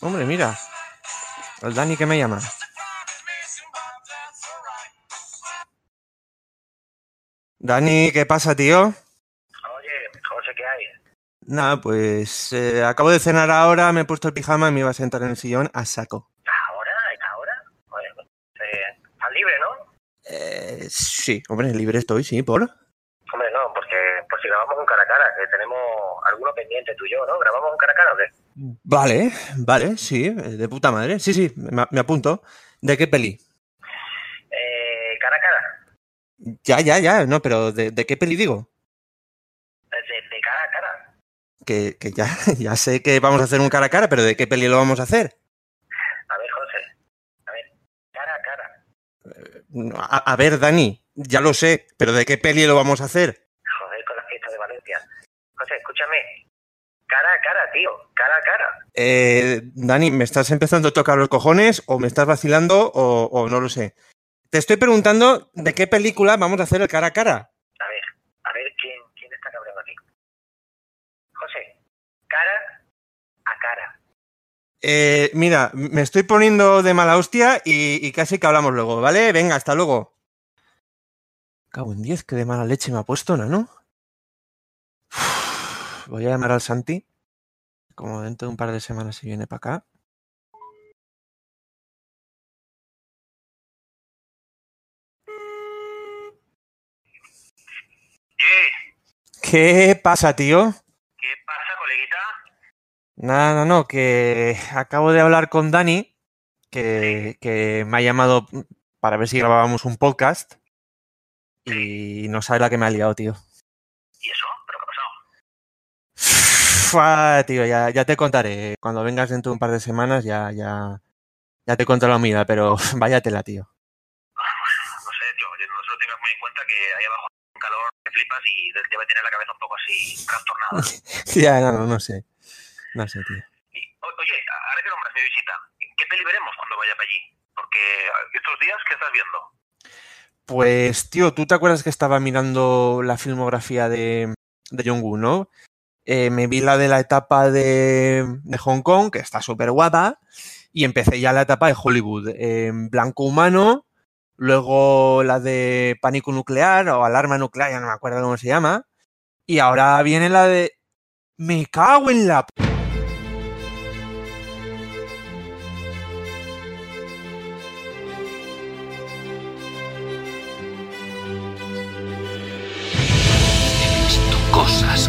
Hombre, mira. El Dani que me llama. Dani, ¿qué pasa, tío? Oye, José, ¿qué hay? Nada, pues eh, acabo de cenar ahora, me he puesto el pijama y me iba a sentar en el sillón a saco. ¿Ahora? ¿Ahora? Oye, eh, estás libre, ¿no? Eh, sí, hombre, libre estoy, sí, por. Hombre, no, porque por si grabamos un cara a cara, que tenemos alguno pendiente tú y yo, ¿no? ¿Grabamos un cara a cara o qué? Vale, vale, sí, eh, de puta madre. Sí, sí, me, me apunto. ¿De qué peli? Eh, cara a cara. Ya, ya, ya, no, pero ¿de, de qué peli digo? De, de cara a cara. Que, que ya, ya sé que vamos a hacer un cara a cara, pero ¿de qué peli lo vamos a hacer? A ver, José. A ver, cara a cara. A, a ver, Dani, ya lo sé, pero ¿de qué peli lo vamos a hacer? Joder, con la fiesta de Valencia. José, escúchame. Cara a cara, tío. Cara a cara. Eh, Dani, ¿me estás empezando a tocar los cojones o me estás vacilando o, o no lo sé? Te estoy preguntando de qué película vamos a hacer el cara a cara. A ver, a ver quién, quién está cabreando aquí. José, cara a cara. Eh, mira, me estoy poniendo de mala hostia y, y casi que hablamos luego, ¿vale? Venga, hasta luego. Cago en 10, que de mala leche me ha puesto, ¿no? Voy a llamar al Santi. Como dentro de un par de semanas se viene para acá. ¿Qué? ¿Qué pasa, tío? ¿Qué pasa, coleguita? Nada, no, no, que acabo de hablar con Dani, que, que me ha llamado para ver si grabábamos un podcast. Y no sabe la que me ha liado, tío. ¿Y eso? ¿Pero qué ha pasado? Fua, tío, ya, ya te contaré. Cuando vengas dentro de un par de semanas ya, ya, ya te contaré la mía, pero váyatela, tío. No sé, tío, no se lo tengas muy en cuenta que ahí abajo un calor que flipas y debe tener la cabeza un poco así trastornada. ya, no, no, no sé. No sé, tío. Y, oye, ahora que nombras mi visita, ¿qué peli veremos cuando vaya para allí? Porque estos días, ¿qué estás viendo? Pues, tío, ¿tú te acuerdas que estaba mirando la filmografía de, de Jong-un, no? Eh, me vi la de la etapa de, Hong Kong, que está súper guapa, y empecé ya la etapa de Hollywood. Blanco Humano, luego la de Pánico Nuclear o Alarma Nuclear, ya no me acuerdo cómo se llama, y ahora viene la de... Me cago en la... cosas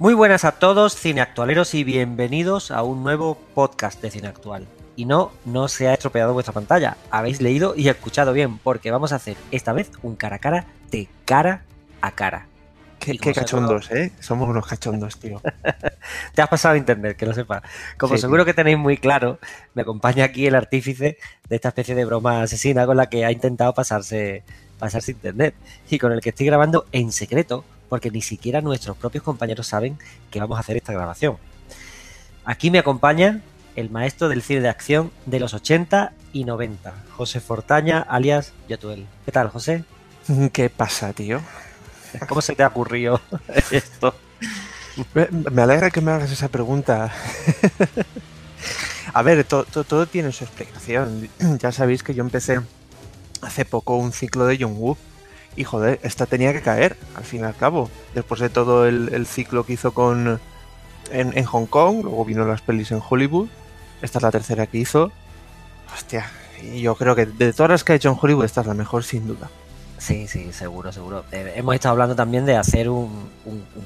Muy buenas a todos, cineactualeros, y bienvenidos a un nuevo podcast de Cine Actual. Y no, no se ha estropeado vuestra pantalla. Habéis leído y escuchado bien, porque vamos a hacer esta vez un cara a cara de cara a cara. Qué, qué cachondos, ¿eh? Somos unos cachondos, tío. Te has pasado a internet, que lo sepas. Como Sí, seguro que tenéis muy claro, me acompaña aquí el artífice de esta especie de broma asesina con la que ha intentado pasarse, pasarse internet. Y con el que estoy grabando en secreto, porque ni siquiera nuestros propios compañeros saben que vamos a hacer esta grabación. Aquí me acompaña el maestro del cine de acción de los 80 y 90, José Fortaña, alias Yotuel. ¿Qué tal, José? ¿Qué pasa, tío? ¿Cómo se te ha ocurrido esto? Me alegra que me hagas esa pregunta. A ver, to- to- todo tiene su explicación. Ya sabéis que yo empecé hace poco un ciclo de John Woo. Y joder, esta tenía que caer, al fin y al cabo. Después de todo el, ciclo que hizo con en, Hong Kong, luego vino las pelis en Hollywood. Esta es la tercera que hizo. Hostia, y yo creo que de todas las que ha hecho en Hollywood, esta es la mejor, sin duda. Sí, sí, seguro, seguro. Eh, hemos estado hablando también de hacer un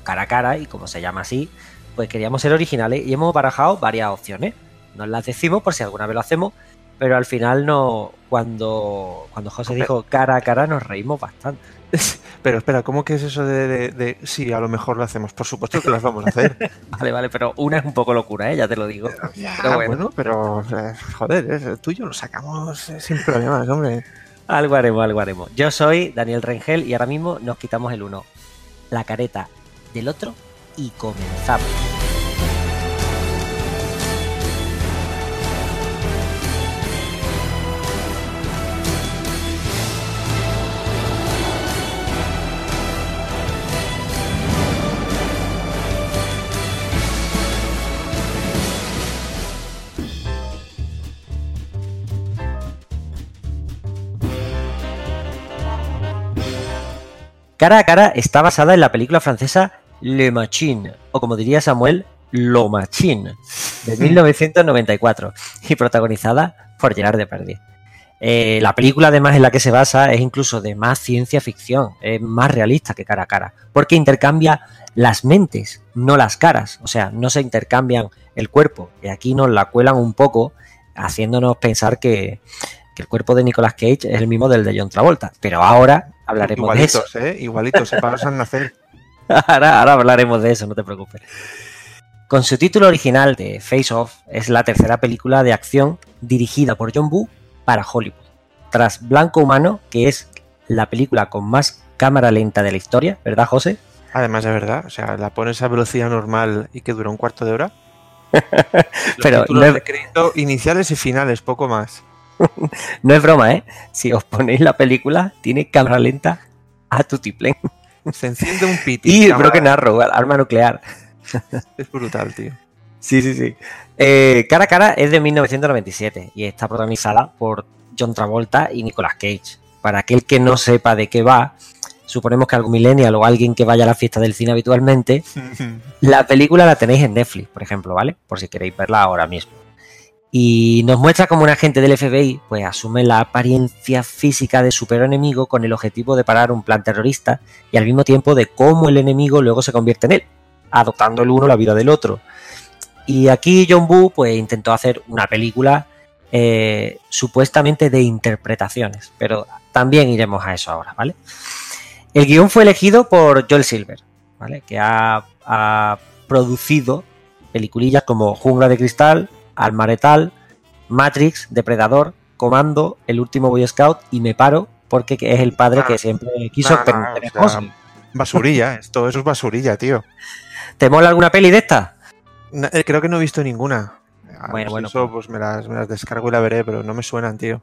cara a cara y como se llama así, pues queríamos ser originales y hemos barajado varias opciones. Nos las decimos por si alguna vez lo hacemos, pero al final no, cuando, cuando José dijo cara a cara nos reímos bastante. Pero espera, ¿cómo que es eso de, de- de- Sí, a lo mejor lo hacemos. Por supuesto que las vamos a hacer. Vale, vale, pero una es un poco locura, ¿eh? ya te lo digo. Ya, Pero bueno. bueno, pero eh, joder, es el tuyo lo sacamos eh, sin problemas, hombre. Algo haremos, algo haremos. Yo soy Daniel Rengel y ahora mismo nos quitamos el uno, la careta del otro y comenzamos. Cara a cara está basada en la película francesa Le Machine, o como diría Samuel, Lo Machine, de 1994, y protagonizada por Gerard Depardieu. Eh, la película además en la que se basa es incluso de más ciencia ficción, es más realista que cara a cara, porque intercambia las mentes, no las caras, o sea, no se intercambian el cuerpo, y aquí nos la cuelan un poco, haciéndonos pensar que, que el cuerpo de Nicolas Cage es el mismo del de John Travolta, pero ahora hablaremos de eso. Igualitos, ¿eh? Igualitos, se pasan a nacer. Ahora, ahora hablaremos de eso, no te preocupes. Con su título original de Face Off, es la tercera película de acción dirigida por John Woo para Hollywood. Tras Blanco Humano, que es la película con más cámara lenta de la historia, ¿verdad, José? Además, de verdad, o sea, la pones a velocidad normal y que dura un cuarto de hora. Los Pero no de crédito iniciales y finales, poco más. No es broma, ¿eh? Si os ponéis la película, tiene cámara lenta a tutiplén. Se enciende un piti. Y cámara- Broken Arrow, arma nuclear. Es brutal, tío. Sí, sí, sí. Eh, cara a cara es de 1997 y está protagonizada por John Travolta y Nicolas Cage. Para aquel que no sepa de qué va, suponemos que algún millennial o alguien que vaya a la fiesta del cine habitualmente, la película la tenéis en Netflix, por ejemplo, ¿vale? Por si queréis verla ahora mismo. Y nos muestra como un agente del FBI pues asume la apariencia física de superenemigo con el objetivo de parar un plan terrorista y al mismo tiempo de cómo el enemigo luego se convierte en él, adoptando el uno la vida del otro. Y aquí John Woo pues intentó hacer una película eh, supuestamente de interpretaciones, pero también iremos a eso ahora, ¿vale? El guion fue elegido por Joel Silver, ¿vale? Que ha, ha producido peliculillas como Jungla de Cristal, Almaretal, Matrix, Depredador, Comando, El último Boy Scout y Me Paro porque es el padre Ah, que siempre quiso o sea, cosas. Basurilla, esto eso es basurilla, tío. ¿Te mola alguna peli de esta? Eh, Creo que no he visto ninguna. Ah, Bueno, pues bueno, Eso pues me las, me las descargo y la veré, pero no me suenan, tío.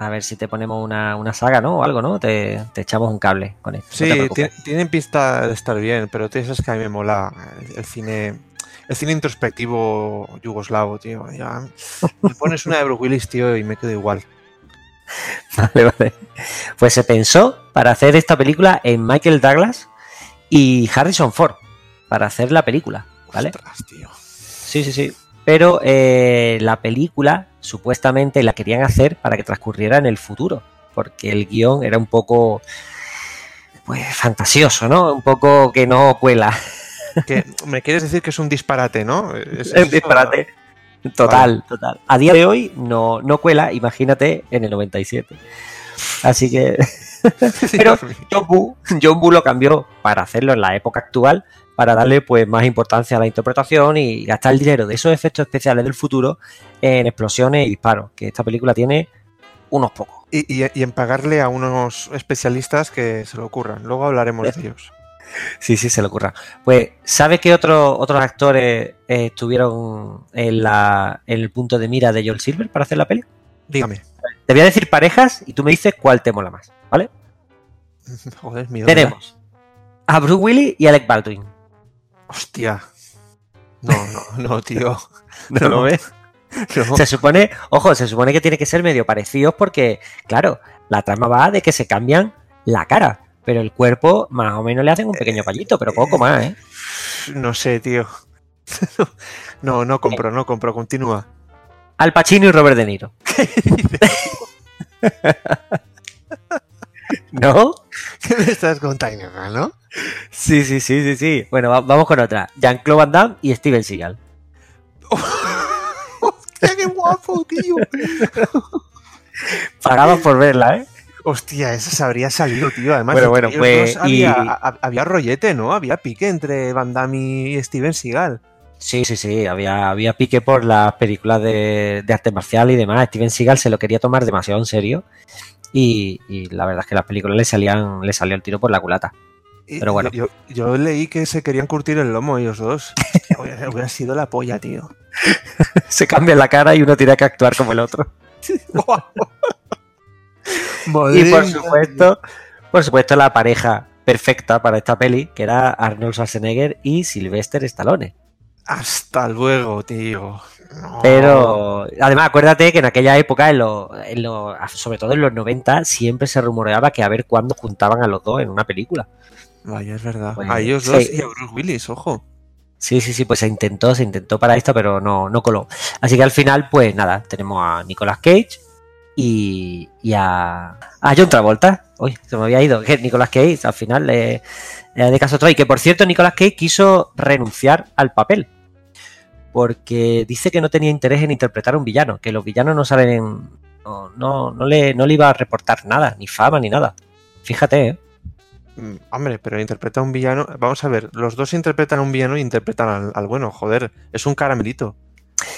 A ver si te ponemos una, una saga, ¿no? O algo, ¿no? Te, te echamos un cable con esto. Sí, tienen pista de estar bien, pero tú sabes que a mí me mola el, el cine. El cine introspectivo yugoslavo, tío. Ya, me pones una de Bruce Willis, tío, y me quedo igual. Vale, vale. Pues se pensó para hacer esta película en Michael Douglas y Harrison Ford para hacer la película, ¿vale? Ostras, tío. Sí, sí, sí. Pero eh, la película supuestamente la querían hacer para que transcurriera en el futuro, porque el guion era un poco, pues, fantasioso, ¿no? Un poco que no cuela. Que, me quieres decir que es un disparate, ¿no? Es, Es un disparate. Total, total. A día de hoy no, no cuela, imagínate en el 97. Así que Pero John Woo lo cambió para hacerlo en la época actual, para darle pues más importancia a la interpretación y gastar el dinero de esos efectos especiales del futuro en explosiones y disparos, que esta película tiene unos pocos. Y, y- y en pagarle a unos especialistas que se lo ocurran. Luego hablaremos de ellos. Sí, sí, se le ocurra. Pues, ¿sabes qué otro- otros actores eh, estuvieron en, la, en el punto de mira de Joel Silver para hacer la peli? Dígame. Te voy a decir parejas y tú me dices cuál te mola más, ¿vale? Joder, mi Tenemos a Bruce Willis y Alec Baldwin. Hostia. No, no, no, tío. ¿No lo ves? No. Se supone, ojo, se supone que tiene que ser medio parecidos porque, claro, la trama va de que se cambian la cara, pero el cuerpo más o menos le hacen un pequeño pallito, pero poco más, ¿eh? No sé, tío. No, no compro, no compro. Continúa. Al Pacino y Robert De Niro. ¿No? ¿Qué me estás contando, no? Sí, sí, sí, sí, sí. Bueno, va- vamos con otra. Jean-Claude Van Damme y Steven Seagal. ¡Hostia, qué guapo, tío! Pagados por verla, ¿eh? Hostia, esa se habría salido, tío. Además, Bueno, bueno, entre pues, había, y- a- había rollete, ¿no? Había pique entre Van Damme y Steven Seagal. Sí, sí, sí, había, había pique por las películas de, de arte marcial y demás. Steven Seagal se lo quería tomar demasiado en serio y, y la verdad es que las películas le salían le salió el tiro por la culata. Pero bueno. Yo, yo leí que se querían curtir el lomo ellos dos. hubiera, sido la polla, tío. Se cambian la cara y uno tiene que actuar como el otro. Y por supuesto, por supuesto la pareja perfecta para esta peli, que era Arnold Schwarzenegger y Sylvester Stallone. Hasta luego, tío. No. Pero además acuérdate que en aquella época, en lo- en lo- sobre todo en los 90, siempre se rumoreaba que a ver cuándo juntaban a los dos en una película. Vaya, es verdad. Pues, a ellos dos sí. y a Bruce Willis, ojo. Sí, sí, sí, pues se intentó, se intentó para esto, pero no, no coló. Así que al final, pues nada, tenemos a Nicolas Cage y, a, a John Travolta. Uy, se me había ido. Nicolas Cage al final le, le de caso otro. Y que por cierto, Nicolas Cage quiso renunciar al papel. Porque dice que no tenía interés en interpretar a un villano, que los villanos no salen en. No, no, no le, no le iba a reportar nada, ni fama, ni nada. Fíjate, ¿eh? Mm, Hombre, pero interpreta a un villano. Vamos a ver, los dos interpretan a un villano y interpretan al, al bueno. Joder, es un caramelito.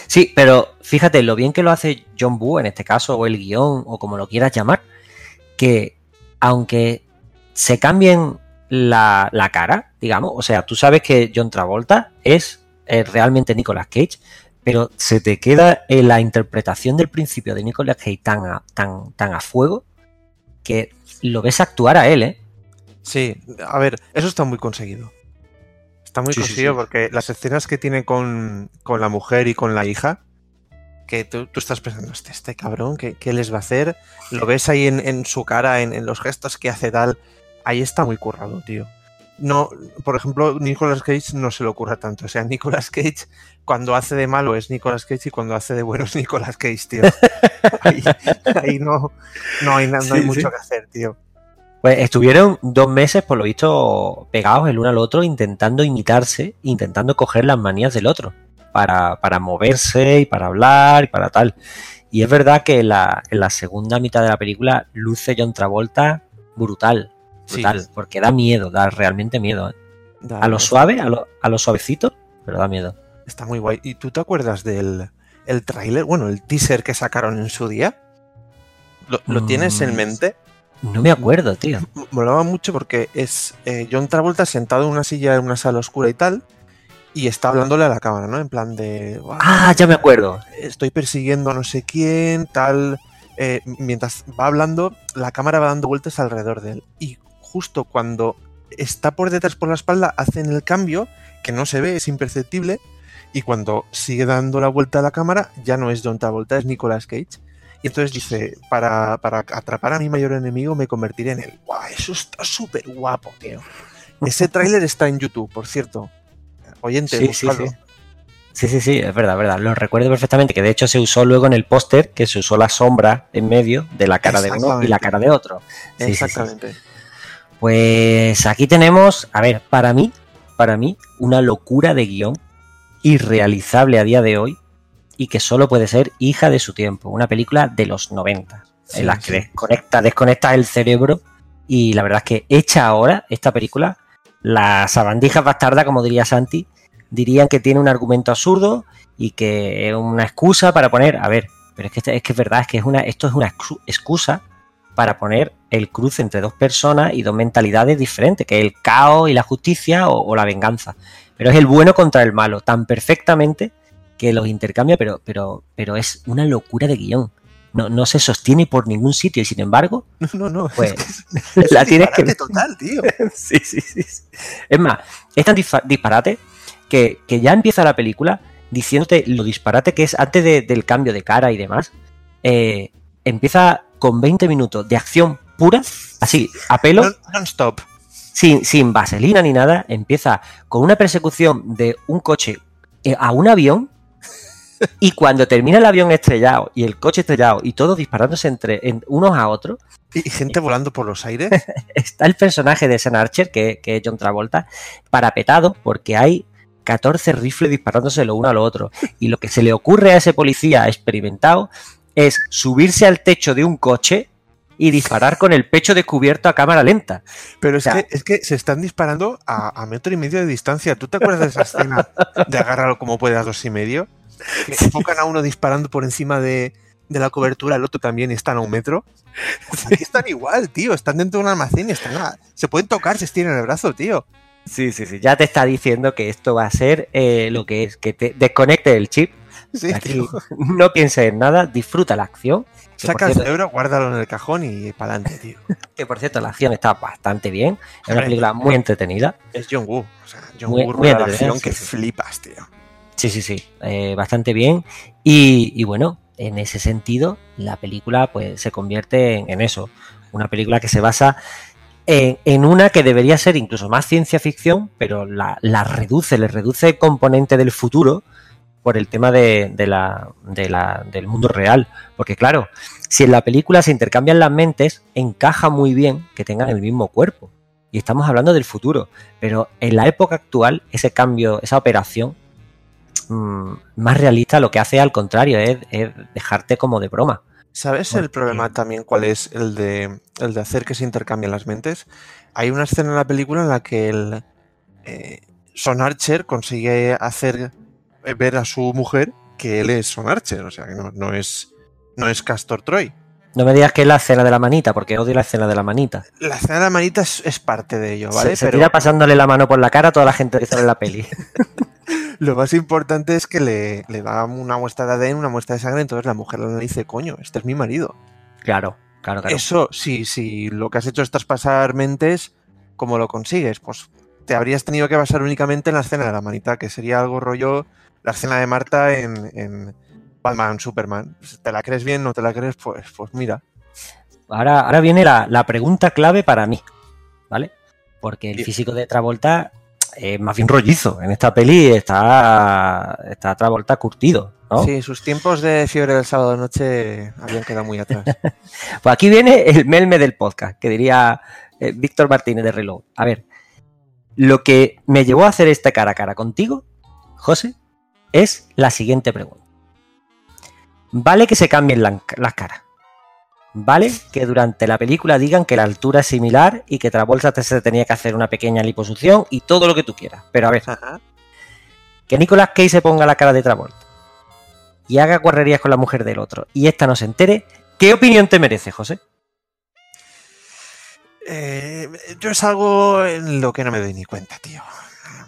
Sí, pero fíjate lo bien que lo hace John Boo en este caso, o el guion, o como lo quieras llamar, que aunque se cambien la, la cara, digamos, o sea, tú sabes que John Travolta es, eh, realmente Nicolas Cage, pero se te queda en la interpretación del principio de Nicolas Cage tan a, tan, tan a fuego que lo ves actuar a él, ¿eh? Sí, a ver, eso está muy conseguido. Está muy Sí, sí. porque las escenas que tiene con, con la mujer y con la hija, que tú, tú estás pensando, este, este cabrón, ¿qué, qué les va a hacer? Lo ves ahí en, en su cara, en, en los gestos que hace tal. Ahí está muy currado, tío. No, por ejemplo, Nicolas Cage no se le ocurra tanto. O sea, Nicolas Cage, cuando hace de malo es Nicolas Cage y cuando hace de bueno es Nicolas Cage, tío. Ahí, ahí no, no hay, no hay mucho que hacer, tío. Pues estuvieron dos meses, por lo visto, pegados el uno al otro, intentando imitarse, intentando coger las manías del otro, para, para moverse y para hablar y para tal. Y es verdad que en la, en la segunda mitad de la película luce John Travolta brutal, Sí. brutal, porque da miedo, da realmente miedo. ¿eh? Da- A lo suave, a lo, a lo suavecito, pero da miedo. Está muy guay. ¿Y tú te acuerdas del el tráiler? Bueno, el teaser que sacaron en su día. ¿Lo, lo Mm. tienes en mente? No me acuerdo, tío. Molaba mucho porque es eh, John Travolta sentado en una silla en una sala oscura y tal. Y está hablándole a la cámara, ¿no? En plan de. "Guau, Ah, ya me acuerdo. Estoy persiguiendo a no sé quién, tal. Eh, mientras va hablando, la cámara va dando vueltas alrededor de él. Y justo cuando está por detrás por la espalda, hacen el cambio, que no se ve, es imperceptible. Y cuando sigue dando la vuelta a la cámara, ya no es John Travolta, es Nicolas Cage. Y entonces dice, para, para atrapar a mi mayor enemigo me convertiré en él. ¡Guau! Eso está súper guapo, tío. Ese tráiler está en YouTube, por cierto. Oyente, Sí, sí, sí. Sí, sí, sí, es verdad, es verdad. Lo recuerdo perfectamente, que de hecho se usó luego en el póster, que se usó la sombra en medio de la cara de uno y la cara de otro. Sí, sí, sí. Exactamente. Pues aquí tenemos, a ver, para mí, para mí, una locura de guion irrealizable a día de hoy y que solo puede ser hija de su tiempo. Una película de los 90, Sí, en la que desconecta, desconecta el cerebro y la verdad es que hecha ahora esta película, las sabandijas bastardas, como diría Santi, dirían que tiene un argumento absurdo y que es una excusa para poner, a ver, pero es que este- es que es verdad, es que es una, esto es una excu- excusa para poner el cruce entre dos personas y dos mentalidades diferentes, que es el caos y la justicia o, o la venganza. Pero es el bueno contra el malo, tan perfectamente que los intercambia, pero, pero, pero es una locura de guion. No, no se sostiene por ningún sitio y sin embargo, No, no, pues es la tienes que... disparate total, tío. sí, sí, sí. sí. Es más, es tan disparate que, que ya empieza la película diciéndote lo disparate que es antes de- del cambio de cara y demás. eh, empieza con 20 minutos de acción pura, así, a pelo, Non- Non-stop. sin, sin vaselina ni nada. Empieza con una persecución de un coche eh, a un avión. Y cuando termina el avión estrellado y el coche estrellado y todos disparándose entre en- unos a otros, Y gente volando por los aires. está el personaje de Sam Archer, que, que es John Travolta, parapetado porque hay 14 rifles disparándose lo uno a lo otro. Y lo que se le ocurre a ese policía experimentado es subirse al techo de un coche y disparar con el pecho descubierto a cámara lenta. Pero es, O sea- que, es que se están disparando a, a metro y medio de distancia. ¿Tú te acuerdas de esa escena de agárralo como puede a dos y medio? Que enfocan a uno disparando por encima de, de la cobertura, el otro también están a un metro. Aquí están igual, tío. Están dentro de un almacén y están a- se pueden tocar, se estiran el brazo, tío. Sí, sí, sí. Ya te está diciendo que esto va a ser eh, lo que es, que te desconecte el chip. Sí, Aquí tío. no pienses en nada, disfruta la acción. Saca el cierto, cerebro, guárdalo en el cajón y para adelante, tío. que por cierto, la acción está bastante bien. Es una película muy entretenida. Es John Woo. O sea, John Muy- Woo muy la acción que flipas, tío. Sí, sí, sí. eh, bastante bien. Y, y bueno, en ese sentido, la película pues se convierte en, en eso. Una película que se basa en, en una que debería ser incluso más ciencia ficción, pero la, la reduce, le reduce el componente del futuro por el tema de, de la, de la- del mundo real. Porque claro, si en la película se intercambian las mentes, encaja muy bien que tengan el mismo cuerpo. Y estamos hablando del futuro. Pero en la época actual, ese cambio, esa operación, mm, más realista lo que hace al contrario, es, es dejarte como de broma. ¿Sabes el problema también cuál es el de, el de hacer que se intercambien las mentes? Hay una escena en la película en la que el eh, Son Archer consigue hacer eh, ver a su mujer que él es Son Archer, o sea que no, no es no es Castor Troy. No me digas que es la escena de la manita, porque odio la escena de la manita. La escena de la manita es, es parte de ello, ¿vale? se, se Pero tira pasándole la mano por la cara a toda la gente que sale en la peli. lo más importante es que le, le da una muestra de ADN, una muestra de sangre, entonces la mujer le dice, coño, este es mi marido. Claro, claro, claro. Eso, sí, si lo que has hecho es traspasar mentes, ¿cómo lo consigues? Pues te habrías tenido que basar únicamente en la escena de la manita, que sería algo rollo la escena de Marta en, en Batman, Superman. ¿Te la crees bien? ¿No te la crees? Pues, pues mira. Ahora, ahora viene la, la pregunta clave para mí, ¿vale? Porque el físico de Travolta es más bien rollizo. En esta peli está, está Travolta curtido, ¿no? Sí, sus tiempos de fiebre del sábado noche habían quedado muy atrás. Pues aquí viene el melme del podcast, que diría eh, Víctor Martínez de Reloj. A ver, lo que me llevó a hacer este cara a cara contigo, José, es la siguiente pregunta. Vale que se cambien la- las caras. Vale que durante la película digan que la altura es similar y que Travolta se tenía que hacer una pequeña liposucción y todo lo que tú quieras. Pero a ver, Ajá. que Nicolas Cage se ponga la cara de Travolta y haga guarrerías con la mujer del otro y esta no se entere, ¿qué opinión te merece, José? Eh, yo es algo en lo que no me doy ni cuenta, tío.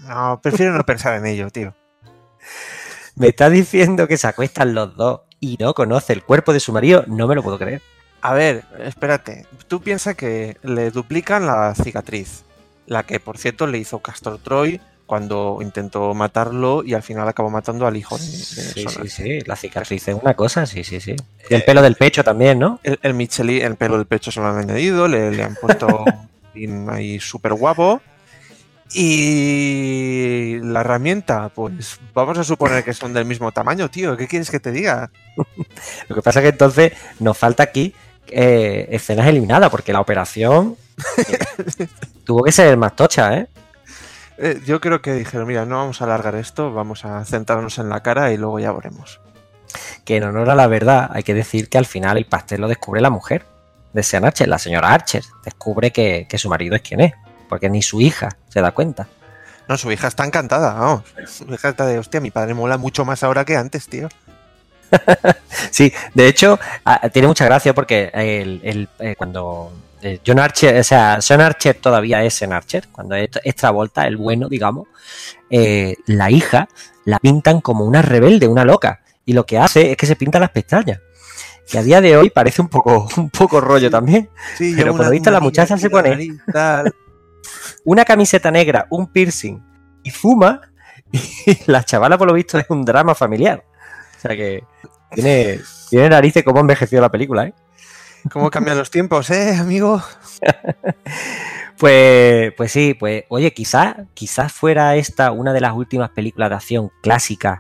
No, prefiero no pensar en ello, tío. Me está diciendo que se acuestan los dos y no conoce el cuerpo de su marido, no me lo puedo creer. A ver, espérate. Tú piensas que le duplican la cicatriz. La que, por cierto, le hizo Castor Troy cuando intentó matarlo y al final acabó matando al hijo de, de Sí, Sonar. sí, sí, la cicatriz es una cosa, sí, sí, sí. Y el pelo del pecho también, ¿no? El, el Michelin, el pelo del pecho se lo han añadido, le, le han puesto un ahí súper guapo. Y la herramienta, pues vamos a suponer que son del mismo tamaño, tío. ¿Qué quieres que te diga? Lo que pasa es que entonces nos falta aquí eh, escenas eliminadas, porque la operación tuvo que ser más tocha, ¿eh? Eh, yo creo que dijeron, mira, no vamos a alargar esto, vamos a centrarnos en la cara y luego ya veremos. Que en honor a la verdad hay que decir que al final el pastel lo descubre la mujer de Sean Archer, la señora Archer. Descubre que, que su marido es quien es, porque ni su hija se da cuenta. No, su hija está encantada, vamos. Su hija está de, hostia, mi padre mola mucho más ahora que antes, tío. Sí, de hecho, a- tiene mucha gracia porque el, el, eh, cuando eh, John Archer, o sea, Sean Archer todavía es Sean Archer, cuando es es Travolta, el bueno, digamos, eh, la hija la pintan como una rebelde, una loca, y lo que hace es que se pinta las pestañas. Que a día de hoy parece un poco, un poco rollo también. Sí, Pero por lo visto la muchacha se pone- nariz. Una camiseta negra, un piercing y fuma, y la chavala por lo visto es un drama familiar. O sea que tiene, tiene narices como ha envejecido la película, ¿eh? ¿Cómo cambian los tiempos, eh, amigo? Pues, pues sí, pues oye, quizás quizás fuera esta una de las últimas películas de acción clásicas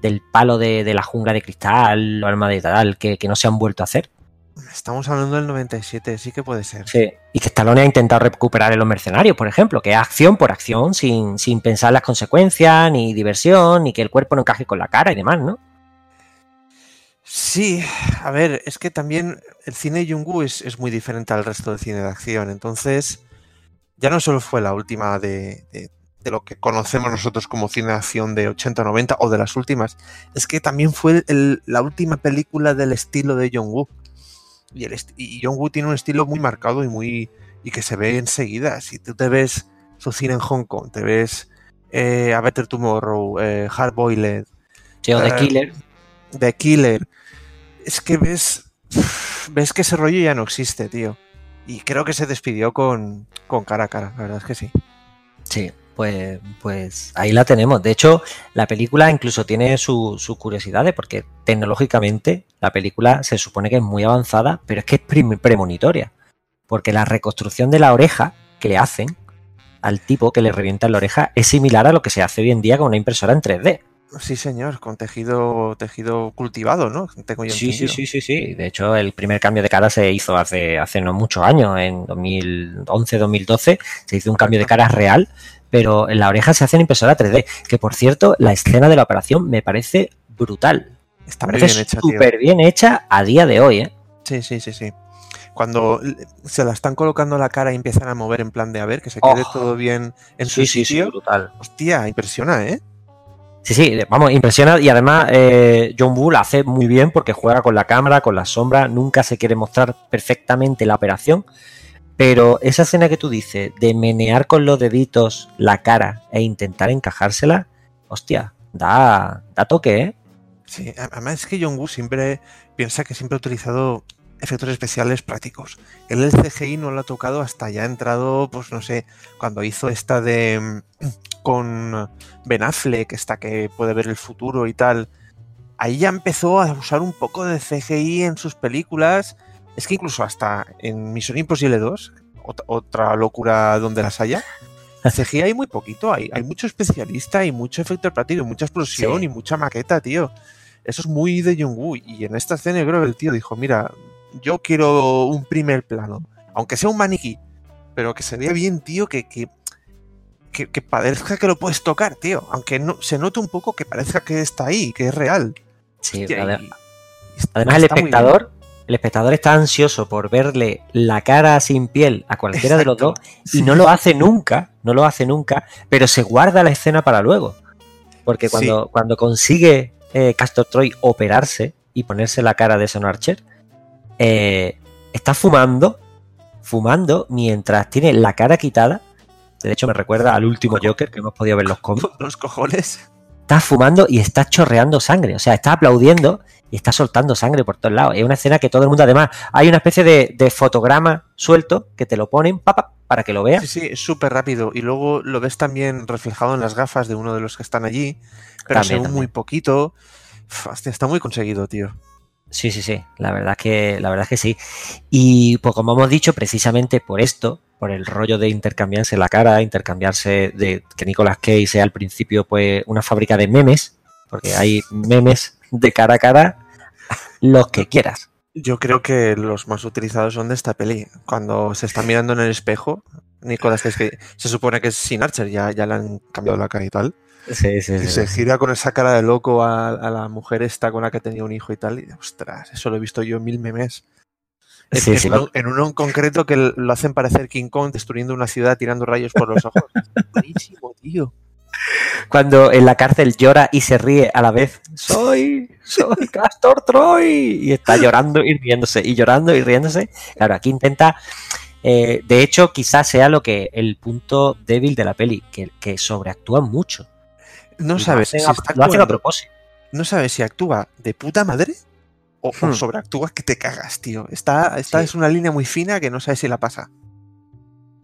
del palo de, de la jungla de cristal o alma de tal que, que no se han vuelto a hacer. Estamos hablando del 97, sí que puede ser. Sí. Y que Stallone ha intentado recuperar en Los Mercenarios, por ejemplo, que es acción por acción, sin, sin pensar las consecuencias, ni diversión, ni que el cuerpo no encaje con la cara y demás, ¿no? Sí, a ver, es que también el cine de Jung-Woo es, es muy diferente al resto del cine de acción. Entonces, ya no solo fue la última de, de- de lo que conocemos nosotros como cine de acción de 80-90 o de las últimas, es que también fue el- la última película del estilo de Jung-Woo. Y, el est- y Jung-Woo tiene un estilo muy marcado y muy y que se ve enseguida. Si tú te ves su cine en Hong Kong, te ves eh, A Better Tomorrow, eh, Hard Boiled, Sí, o The Eh, Killer. The Killer. Es que ves. Ves que ese rollo ya no existe, tío. Y creo que se despidió con, con cara a cara, la verdad es que sí. Sí, pues, pues ahí la tenemos. De hecho, la película incluso tiene su- sus curiosidades, porque tecnológicamente la película se supone que es muy avanzada, pero es que es premonitoria. Porque la reconstrucción de la oreja que le hacen al tipo que le revienta la oreja es similar a lo que se hace hoy en día con una impresora en 3D. Sí, señor, con tejido, tejido cultivado, ¿no? Tengo yo Sí, sí, sí, sí, sí. De hecho, el primer cambio de cara se hizo hace, hace no muchos años, en 2011, 2012, se hizo un cambio de cara real, pero en la oreja se hace en impresora 3D. Que por cierto, la escena de la operación me parece brutal. Está Me parece bien hecha, tío. súper bien hecha a día de hoy, ¿eh? Sí, sí, sí, sí. Cuando se la están colocando la cara y empiezan a mover en plan de a ver que se quede Oh. todo bien en su Sí, sí, sí, brutal. Hostia, impresiona, ¿eh? Sí, sí, vamos, impresiona y además eh, John Woo la hace muy bien porque juega con la cámara, con la sombra, nunca se quiere mostrar perfectamente la operación, pero esa escena que tú dices de menear con los deditos la cara e intentar encajársela, hostia, da, da toque, ¿eh? Sí, además es que John Woo siempre piensa que siempre ha utilizado efectos especiales prácticos. El CGI no lo ha tocado hasta ya ha entrado, pues no sé, cuando hizo esta de con Ben Affleck, esta que puede ver el futuro y tal. Ahí ya empezó a usar un poco de CGI en sus películas. Es que incluso hasta en Misión Imposible 2, ot- otra locura donde las haya, CGI hay muy poquito, hay, hay mucho especialista y mucho efecto práctico, mucha explosión Sí. y mucha maqueta, tío. Eso es muy de Jung-Woo. Y en esta escena yo creo que el tío dijo, mira, yo quiero un primer plano, aunque sea un maniquí, pero que se vea bien, tío, que, que, que, que parezca que lo puedes tocar, tío. Aunque no, se note un poco que parezca que está ahí, que es real. Sí, Hostia, y- además el espectador, el espectador está ansioso por verle la cara sin piel a cualquiera de los dos y no lo hace nunca, no lo hace nunca, pero se guarda la escena para luego. Porque cuando, cuando consigue eh, Castor Troy operarse y ponerse la cara de Son Archer, eh, está fumando, fumando mientras tiene la cara quitada. De hecho, me recuerda al último Joker que hemos podido ver los cómics. Los cojones. Está fumando y está chorreando sangre. O sea, está aplaudiendo y está soltando sangre por todos lados. Es una escena que todo el mundo, además, hay una especie de, de fotograma suelto que te lo ponen pa, pa, para que lo veas. Sí, sí, es súper rápido. Y luego lo ves también reflejado en las gafas de uno de los que están allí. Pero También, según también. muy poquito. Uf, hostia, está muy conseguido, tío. Sí, sí, sí. La verdad es que, la verdad es que sí. Y pues como hemos dicho, precisamente por esto, por el rollo de intercambiarse la cara, intercambiarse de que Nicolas Cage sea al principio pues una fábrica de memes, porque hay memes de cara a cara, los que quieras. Yo creo que los más utilizados son de esta peli. Cuando se está mirando en el espejo, es que se supone que es sin Archer, ya, ya le han cambiado la cara y tal. Sí, sí, Y se gira con esa cara de loco a, a la mujer esta con la que tenía un hijo y tal. Y ostras, eso lo he visto yo mil memes. En, uno, en uno en concreto que lo hacen parecer King Kong destruyendo una ciudad tirando rayos por los ojos. Buenísimo, tío. Cuando en la cárcel llora y se ríe a la vez. Soy, soy Castor Troy. Y está llorando y riéndose, y llorando y riéndose. Claro, aquí intenta. eh, de hecho, quizás sea lo que el punto débil de la peli, que, que sobreactúa mucho. No sabes, Lo si está a, lo hacen a actuando- propósito. no sabes si actúa de puta madre o, o Hmm. sobreactúa que te cagas, tío. Esta, esta Sí. es una línea muy fina que no sabes si la pasa.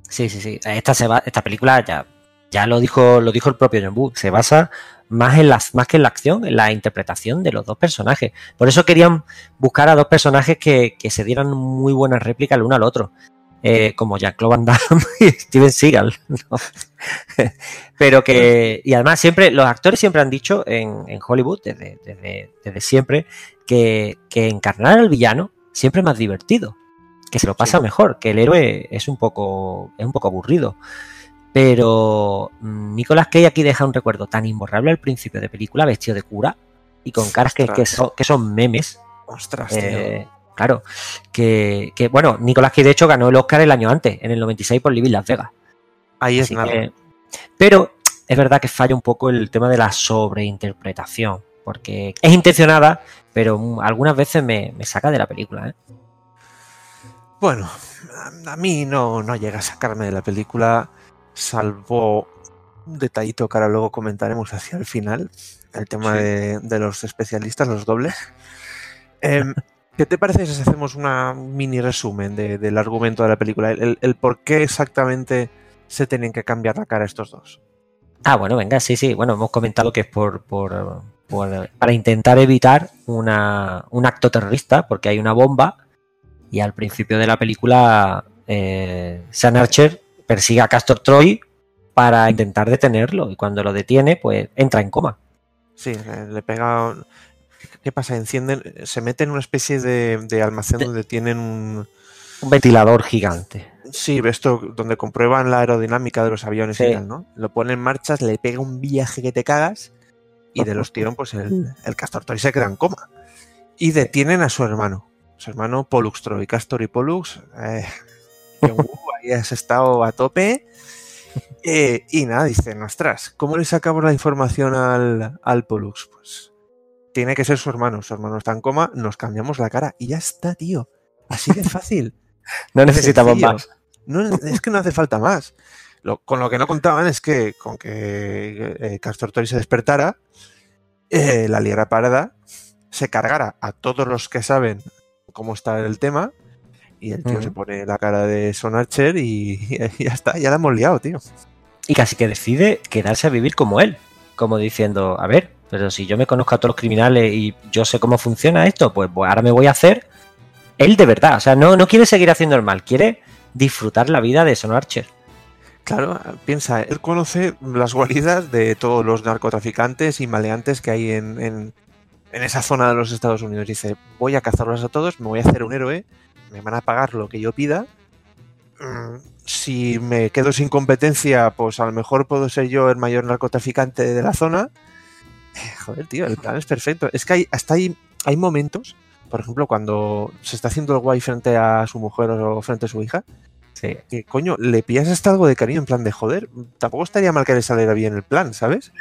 Sí, sí, sí. Esta, se va, esta película ya, ya lo dijo, lo dijo el propio John Woo. Se basa más en las, más que en la acción, en la interpretación de los dos personajes. Por eso querían buscar a dos personajes que, que se dieran muy buenas réplicas el uno al otro. Eh, como Jean-Claude Van Damme y Steven Seagal. ¿no? Pero que. Y además, siempre, los actores siempre han dicho en, en Hollywood, desde, desde, desde siempre, que, que encarnar al villano siempre es más divertido. Que se lo pasa Sí. mejor, que el héroe es un poco. es un poco aburrido. Pero mm, Nicolas Cage aquí deja un recuerdo tan imborrable al principio de película, vestido de cura y con caras que, que Ostras. son, que son memes. Ostras, tío. Eh, claro, que, que, bueno, Nicolas Cage de hecho ganó el Oscar el año antes, en el 96 por Living Las Vegas. Ahí es nada. que- pero es verdad que falla un poco el tema de la sobreinterpretación, porque es intencionada, pero algunas veces me, me saca de la película. ¿eh? Bueno, a- mí no, no llega a sacarme de la película, salvo un detallito que ahora luego comentaremos hacia el final, el tema Sí. de, de los especialistas, los dobles. Em, ¿Qué te parece si hacemos una mini resumen de- del argumento de la película? El, por qué exactamente se tienen que cambiar la cara estos dos. Ah, bueno, venga, sí, sí. Bueno, hemos comentado que es por, por, por- para intentar evitar una, un acto terrorista, porque hay una bomba y al principio de la película eh, Sam Archer persigue a Castor Troy para intentar detenerlo y cuando lo detiene, pues entra en coma. Sí, le pega... ¿Qué pasa? Encienden, se mete en una especie de, de almacén De- donde tienen un... Un ventilador gigante. Sí, esto donde comprueban la aerodinámica de los aviones Sí. y tal, ¿no? Lo pone en marcha, le pega un viaje que te cagas y de los tirón, pues el, el Castor Troy se queda en coma. Y detienen a su hermano, su hermano Pollux Troy, Castor y Pollux. Eh, John Woo, ahí has estado a tope. Eh, y nada, dicen, ostras, ¿cómo le sacamos la información al, al Pollux? Pues tiene que ser su hermano, su hermano está en coma, nos cambiamos la cara y ya está, tío. Así de fácil. No necesitamos Sencillo. más. No, es que no hace falta más. Lo- con lo que no contaban es que con que eh, Castor Troy se despertara, eh, la Liera Parada se cargara a todos los que saben cómo está el tema y el tío se pone la cara de Son Archer y, y ya está, ya la hemos liado, tío. Y casi que decide quedarse a vivir como él. Como diciendo, a ver, pero si yo me conozco a todos los criminales y yo sé cómo funciona esto, pues, pues ahora me voy a hacer él de verdad. O sea, no, no quiere seguir haciendo el mal, quiere disfrutar la vida de Son Archer. Claro, piensa, él conoce las guaridas de todos los narcotraficantes y maleantes que hay en, en- en esa zona de los Estados Unidos. Dice, voy a cazarlos a todos, me voy a hacer un héroe, me van a pagar lo que yo pida. Mm, Si me quedo sin competencia, pues a lo mejor puedo ser yo el mayor narcotraficante de la zona. Joder, tío, el plan es perfecto. Es que hay, hasta hay, hay momentos, por ejemplo, cuando se está haciendo el guay frente a su mujer o frente a su hija, Sí. que coño, le pillas hasta algo de cariño en plan de joder, tampoco estaría mal que le saliera bien el plan, ¿sabes?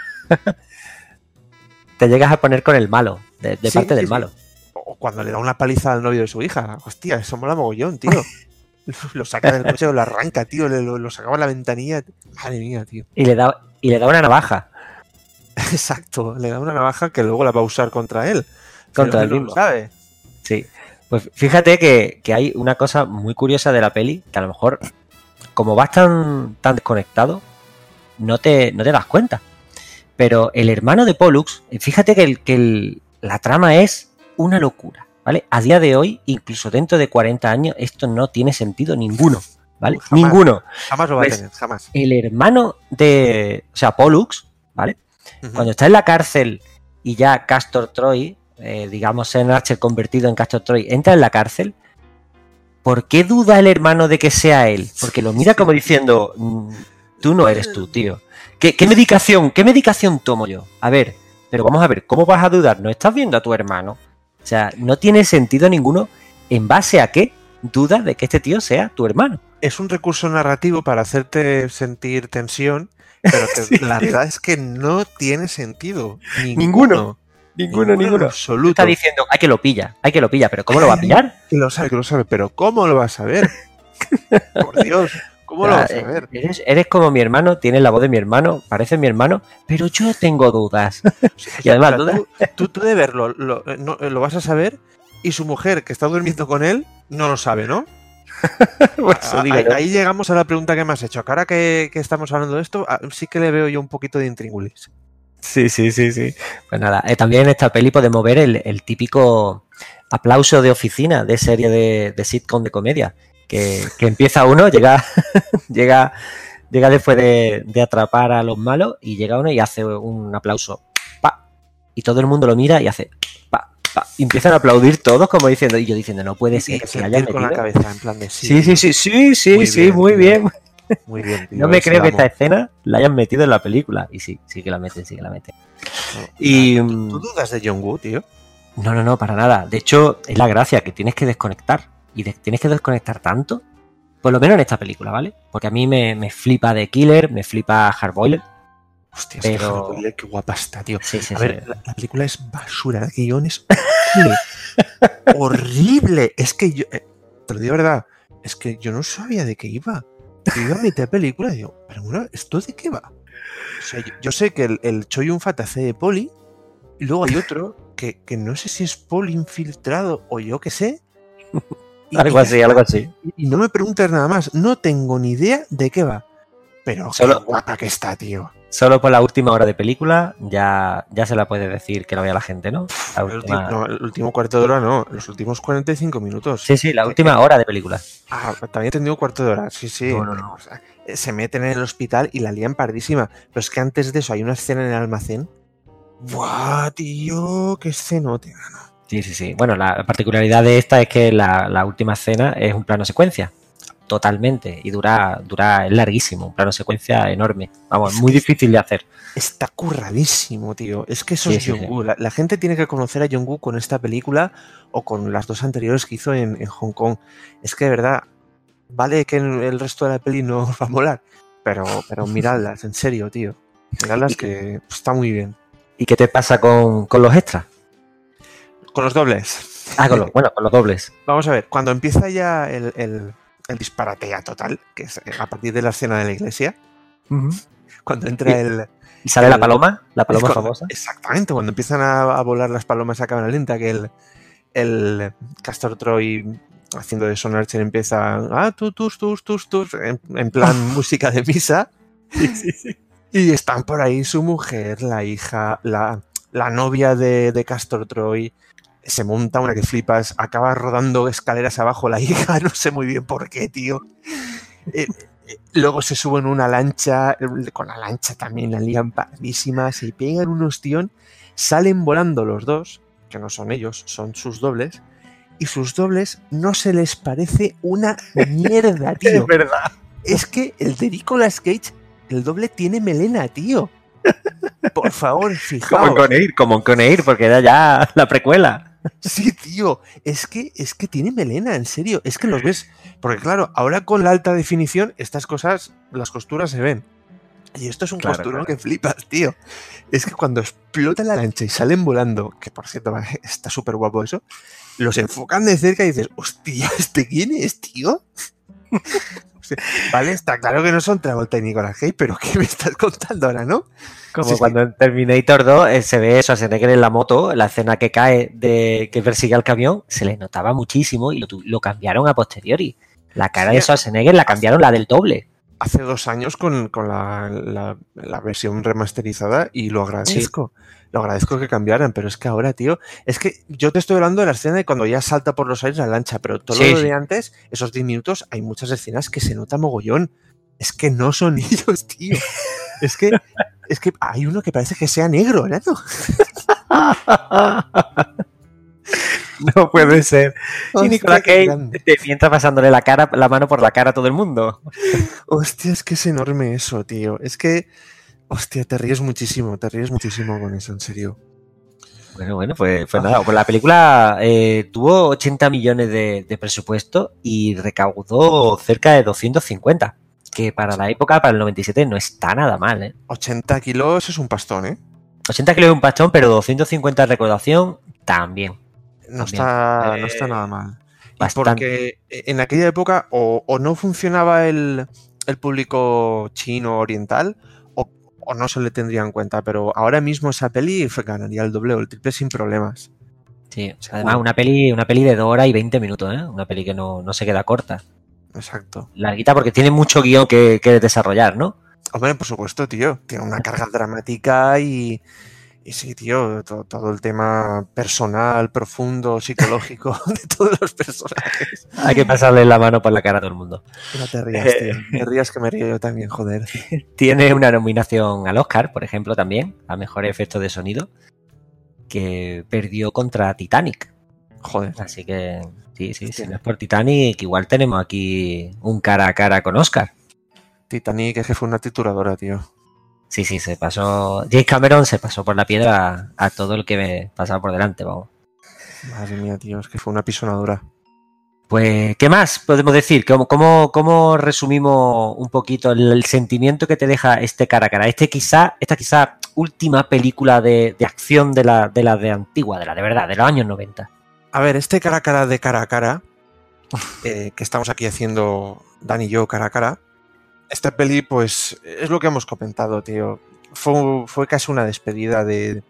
Te llegas a poner con el malo, de, de Sí, parte sí, del malo. O cuando le da una paliza al novio de su hija, hostia, eso mola mogollón, tío. lo saca del coche o lo arranca, tío, lo, lo sacaba la ventanilla. Madre mía, tío. Y le da, y le da una navaja. Exacto, le da una navaja que luego la va a usar contra él. Contra él mismo. sabe. Sí. Pues fíjate que, que hay una cosa muy curiosa de la peli, que a lo mejor, como vas tan, tan desconectado, no te, no te das cuenta. Pero el hermano de Pollux, fíjate que, el, que el- la trama es una locura, ¿vale? A día de hoy, incluso dentro de 40 años, esto no tiene sentido ninguno, ¿vale? Jamás. Ninguno. Jamás lo va Pues- a tener, jamás. El hermano de, o sea, Pollux, ¿vale? Cuando está en la cárcel y ya Castor Troy, eh, digamos en Archer convertido en Castor Troy, entra en la cárcel, ¿por qué duda el hermano de que sea él? Porque lo mira como diciendo, "Mm, tú no eres tú, tío. ¿Qué, qué medicación, qué medicación tomo yo? A ver, pero vamos a ver, ¿cómo vas a dudar? ¿No estás viendo a tu hermano? O sea, no tiene sentido ninguno en base a qué dudas de que este tío sea tu hermano. Es un recurso narrativo para hacerte sentir tensión, pero que Sí. la verdad es que no tiene sentido. Ninguno. Ninguno, en absoluto. Está diciendo, hay que lo pilla, hay que lo pilla, pero ¿cómo lo va a pillar? Que lo sabe, que lo sabe, pero ¿cómo lo vas a ver? Por Dios, ¿cómo lo vas a ver? Eres, eres como mi hermano, tienes la voz de mi hermano, parece mi hermano, pero yo tengo dudas. y además, dudas. tú, tú- tú de verlo lo, no- lo vas a saber y su mujer que está durmiendo con él no lo sabe, ¿no? Ah, ahí, llegamos a la pregunta que me has hecho. Que ahora que, que estamos hablando de esto, ah, sí que le veo yo un poquito de intríngulis. Sí, sí, sí, sí. Pues nada, eh, también en esta peli podemos ver el, el típico aplauso de oficina de serie de, de sitcom de comedia. Que, que empieza uno, llega, llega, llega después de, de atrapar a los malos y llega uno y hace un aplauso. Pa, y todo el mundo lo mira y hace pa, empiezan a aplaudir todos como diciendo, y yo diciendo, no puede ser que sentir hayan con la cabeza, en plan de sí. Sí, sí, sí, sí, sí, Muy sí, bien, muy bien. Muy bien, tío, No me creo que esta escena la hayan metido en la película. Y sí, sí que la meten, sí que la meten. No, Y, ¿tú- mm, ¿Tú dudas de John Woo, tío? No, no, no, para nada. De hecho, es la gracia que tienes que desconectar. Y de- tienes que desconectar tanto. Por lo menos en esta película, ¿vale? Porque a mí me, me flipa The Killer, me flipa Hardboiled. Hostia, es que Pero- qué guapa está, tío. Sí, sí, A sí. ver, la, la película es basura, el guion es horrible. horrible. Es que yo, eh, te lo digo verdad, es que yo no sabía de qué iba. Yo iba a mitad de película y digo, pero bueno, ¿esto de qué va? O sea, yo, yo sé que el, el Choi Yun Fat hace de poli, y luego hay otro que, que no sé si es poli infiltrado o yo qué sé. Y- Algo y- así, algo así. Y no me preguntes nada más, no tengo ni idea de qué va. Pero Solo- qué guapa que está, tío. Solo por la última hora de película ya, ya se la puede decir que lo vea la gente, ¿no? La El, no, el último cuarto de hora no, los últimos 45 minutos. Sí, sí, la última hora de película. Ah, también he tenido cuarto de hora, sí, sí. No, no, no. O sea, eh, se meten en el hospital y la lían pardísima. Pero es que antes de eso hay una escena en el almacén. ¡Buah, tío! ¡Qué escenote! Sí, sí, sí. Bueno, la particularidad de esta es que la, la última escena es un plano secuencia. Totalmente. Y dura, dura, es larguísimo. Un plano secuencia enorme. Vamos, Es muy difícil de hacer. Está curradísimo, tío. Es que eso Sí, es sí, Jung-Woo. La, la gente tiene que conocer a Jung-Woo con esta película o con las dos anteriores que hizo en, en Hong Kong. Es que de verdad, vale que en el resto de la peli no os va a molar, pero, pero miradlas, en serio, tío. Miradlas que está muy bien. ¿Y qué te pasa con, con los extras? Con los dobles. Ah, con los, bueno, con los dobles. Vamos a ver, cuando empieza ya el, el, el disparate ya total, que es a partir de la escena de la iglesia, cuando entra el, ¿Y sale la paloma? La paloma Es famosa. Exactamente, cuando empiezan a, a volar las palomas a cámara lenta, que el, el Castor Troy haciendo de Sonarcher empieza ah, tus, tus, tus, tus, en, en plan música de misa. Y están por ahí su mujer, la hija, la, la novia de, de Castor Troy. Se monta una que flipas, acaba rodando escaleras abajo la hija, no sé muy bien por qué, tío. Eh, eh, luego se suben una lancha, con la lancha también la lían pardísima, se pegan un ostión, salen volando los dos, que no son ellos, son sus dobles, y sus dobles no se les parece una mierda, tío. verdad. Es que el de Nicolas Cage, el doble tiene melena, tío. Por favor, Como en fijaos. Coneir, como en Coneir, porque era ya la precuela. Sí, tío. Es que, es que tiene melena, en serio. Es que los ves. Porque claro, ahora con la alta definición, estas cosas, las costuras se ven. Y esto es un Claro, costurón claro. que flipas, tío. Es que cuando explota la lancha y salen volando, que por cierto está súper guapo eso, los enfocan de cerca y dices, hostia, ¿este quién es, tío? Vale, está claro que no son Travolta y Nicolas Cage, pero ¿qué me estás contando ahora, no? Como Sí, sí. cuando en Terminator 2 eh, se ve Schwarzenegger en la moto, la escena que cae de que persigue al camión, se le notaba muchísimo y lo, lo cambiaron a posteriori. La cara Sí. de Schwarzenegger la cambiaron la del doble. Hace dos años con, con la, la- la versión remasterizada y lo agradezco. Lo agradezco que cambiaran, pero es que ahora, tío, es que yo te estoy hablando de la escena de cuando ya salta por los aires la lancha, pero todo Sí, lo sí. de antes, esos 10 minutos, hay muchas escenas que se nota mogollón. Es que no son ellos, tío. Es que, es que hay uno que parece que sea negro, ¿no? No puede ser. Y Nicolas Cage te mientras pasándole la cara, la mano por la cara a todo el mundo. Hostia, es que es enorme eso, tío. Es que, hostia, te ríes muchísimo, te ríes muchísimo con eso, en serio. Bueno, bueno, pues, pues nada, pues la película eh, tuvo 80 millones de, de presupuesto y recaudó cerca de 250, que para la época, para el 97, no está nada mal, ¿eh? 80 kilos es un pastón, ¿eh? 80 kilos es un pastón, pero 250 de recaudación también. No está, no Eh, está nada mal. Y bastante. porque en aquella época o, o no funcionaba el, el público chino oriental o, o no se le tendría en cuenta, pero ahora mismo esa peli ganaría el doble o el triple sin problemas. Sí, además una peli, una peli de 2 horas y 20 minutos, ¿eh? Una peli que no, no se queda corta. Exacto. Larguita porque tiene mucho guion que, que desarrollar, ¿no? Hombre, por supuesto, tío. Tiene una carga dramática y, y sí, tío, to- todo, el tema personal, profundo, psicológico de todos los personajes. Hay que pasarle la mano por la cara a todo el mundo. No te rías, tío. Te rías que me río yo también, joder. Tiene una nominación al Oscar, por ejemplo, también, a mejor efecto de sonido, que perdió contra Titanic. Joder. Así que, sí, sí, si no es por Titanic, igual tenemos aquí un cara a cara con Oscar. Titanic es que fue una trituradora, tío. Sí, sí, se pasó. James Cameron se pasó por la piedra a, a todo el que me pasaba por delante, vamos. Madre mía, tío, es que fue una pisonadura. Pues, ¿qué más podemos decir? ¿Cómo, cómo, cómo resumimos un poquito el, el sentimiento que te deja este cara a cara? Este quizá, esta quizá última película de, de acción de la, de la de antigua, de la de verdad, de los años 90. A ver, este cara a cara de cara a cara, eh, que estamos aquí haciendo Dan y yo cara a cara, esta peli, pues, es lo que hemos comentado, tío. Fue, fue casi una despedida de,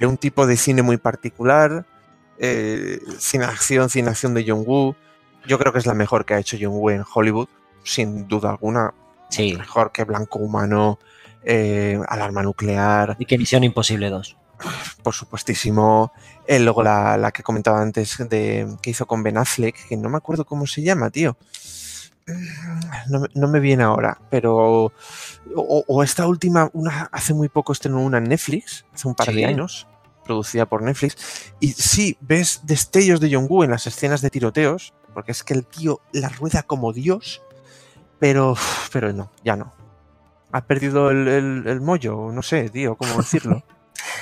de un tipo de cine muy particular, eh, cine acción, cine acción de John Woo. Yo creo que es la mejor que ha hecho John Woo en Hollywood, sin duda alguna. Sí. Mejor que Blanco Humano, eh, Alarma Nuclear, Y que Misión Imposible 2. por supuestísimo. Eh, luego la, la que comentaba antes de que hizo con Ben Affleck, que no me acuerdo cómo se llama, tío. No, me- no me viene ahora, pero. O, o esta última, una, hace muy poco estrenó una en Netflix, hace un par Sí. de años, producida por Netflix. Y sí, ves destellos de John Woo en las escenas de tiroteos, porque es que el tío la rueda como Dios, pero, pero no, ya no. Ha perdido el, el, el mollo, no sé, tío, cómo decirlo.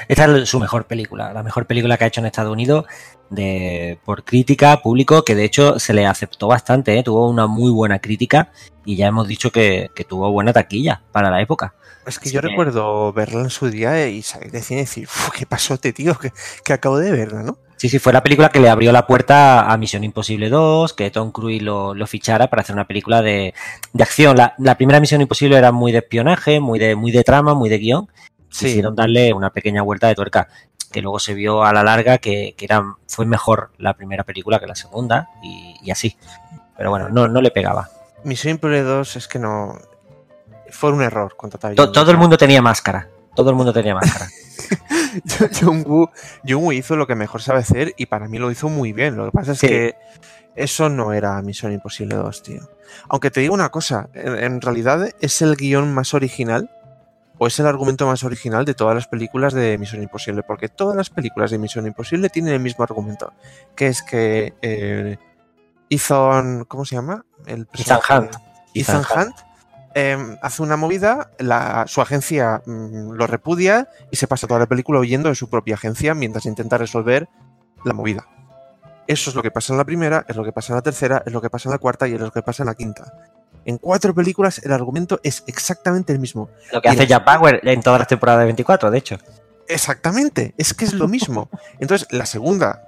Esta es su mejor película, la mejor película que ha hecho en Estados Unidos de, por crítica, público, que de hecho se le aceptó bastante, ¿eh? tuvo una muy buena crítica y ya hemos dicho que, que tuvo buena taquilla para la época. Es que yo recuerdo verla en su día y salir de cine y decir, "Uf, ¿qué pasote, tío? Que, que acabo de verla, ¿no? Sí, sí, fue la película que le abrió la puerta a Misión Imposible 2, que Tom Cruise lo, lo fichara para hacer una película de, de acción. La, la primera Misión Imposible era muy de espionaje, muy de, muy de trama, muy de guion. Quisieron darle una pequeña vuelta de tuerca, que luego se vio a la larga que, que era, fue mejor la primera película que la segunda, y, y así. Pero bueno, no, no le pegaba. Misión Imposible 2 es que no... Fue un error contratar To- todo el mundo tenía máscara. Todo el mundo tenía máscara. John Woo, John Woo hizo lo que mejor sabe hacer y para mí lo hizo muy bien. Lo que pasa es Sí. que eso no era Misión Imposible 2, tío. Aunque te digo una cosa, en, en realidad es el guion más original o es el argumento más original de todas las películas de Misión Imposible, porque todas las películas de Misión Imposible tienen el mismo argumento, que es que eh, Ethan, ¿cómo se llama? El Ethan Hunt. Ethan Ethan Hunt eh, hace una movida, la- su agencia mm, lo repudia y se pasa toda la película huyendo de su propia agencia mientras intenta resolver la movida. Eso es lo que pasa en la primera, es lo que pasa en la tercera, es lo que pasa en la cuarta y es lo que pasa en la quinta. En cuatro películas el argumento es exactamente el mismo. Lo que hace Jack Bauer en todas las temporadas de 24, de hecho. Exactamente, es que es lo mismo. Entonces, la segunda,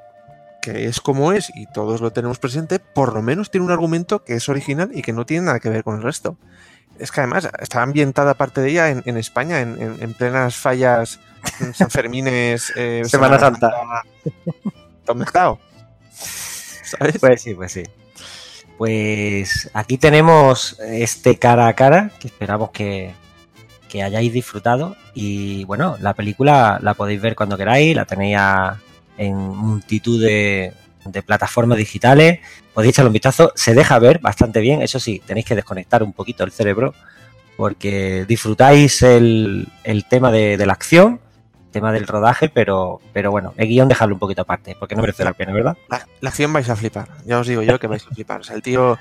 que es como es y todos lo tenemos presente, por lo menos tiene un argumento que es original y que no tiene nada que ver con el resto. Es que además está ambientada parte de ella en, en España, en, en- en plenas fallas en San Fermines, eh, Semana Santa. ¿Dónde he estado? ¿Sabes? Pues sí, pues sí. Pues aquí tenemos este cara a cara que esperamos que, que hayáis disfrutado. Y bueno, la película la podéis ver cuando queráis, la tenéis en multitud de, plataformas digitales. Podéis echarle un vistazo, se deja ver bastante bien. Eso sí, tenéis que desconectar un poquito el cerebro porque disfrutáis el, el tema de la acción, tema del rodaje, pero, pero bueno, el guion dejarlo un poquito aparte porque no merece la pena, ¿verdad? La, la acción vais a flipar. Ya os digo yo que vais a flipar. O sea, el tío,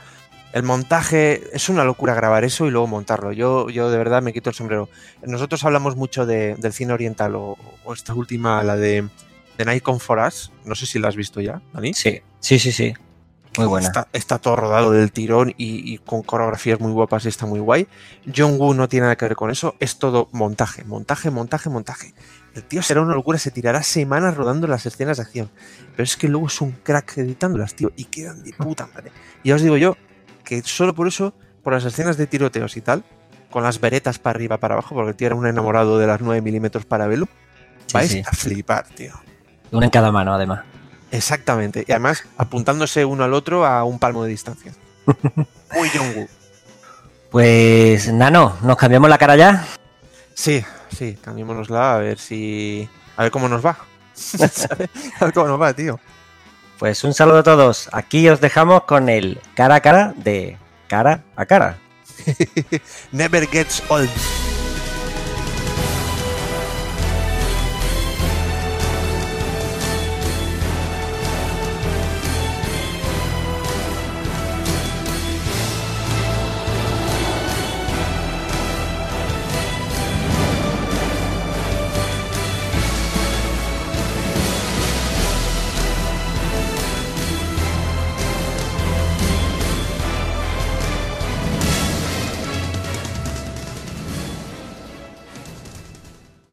el montaje, es una locura grabar eso y luego montarlo. Yo, yo de verdad me quito el sombrero. Nosotros hablamos mucho de- del cine oriental o, o esta última, la de, de Come For Us. No sé si la has visto ya, Dani. Sí, sí, sí, sí. Muy buena. Está, está todo rodado del tirón y, y con coreografías muy guapas y está muy guay. John Woo no tiene nada que ver con eso. Es todo montaje, montaje, montaje, montaje. El tío será una locura, se tirará semanas rodando las escenas de acción. Pero es que luego es un crack editándolas, tío, y quedan de puta madre. Y ya os digo yo que solo por eso, por las escenas de tiroteos y tal, con las veretas para arriba, para abajo, porque el tío era un enamorado de las 9 milímetros para Velu, Sí, vais sí. a flipar, tío. Una en cada mano, además. Exactamente. Y además apuntándose uno al otro a un palmo de distancia. Muy John Woo. Pues, Nano, ¿nos cambiamos la cara ya? Sí, sí, cambiémonosla a ver si. A ver cómo nos va. A ver cómo nos va, tío. Pues un saludo a todos. Aquí os dejamos con el cara a cara de cara a cara. Never gets old.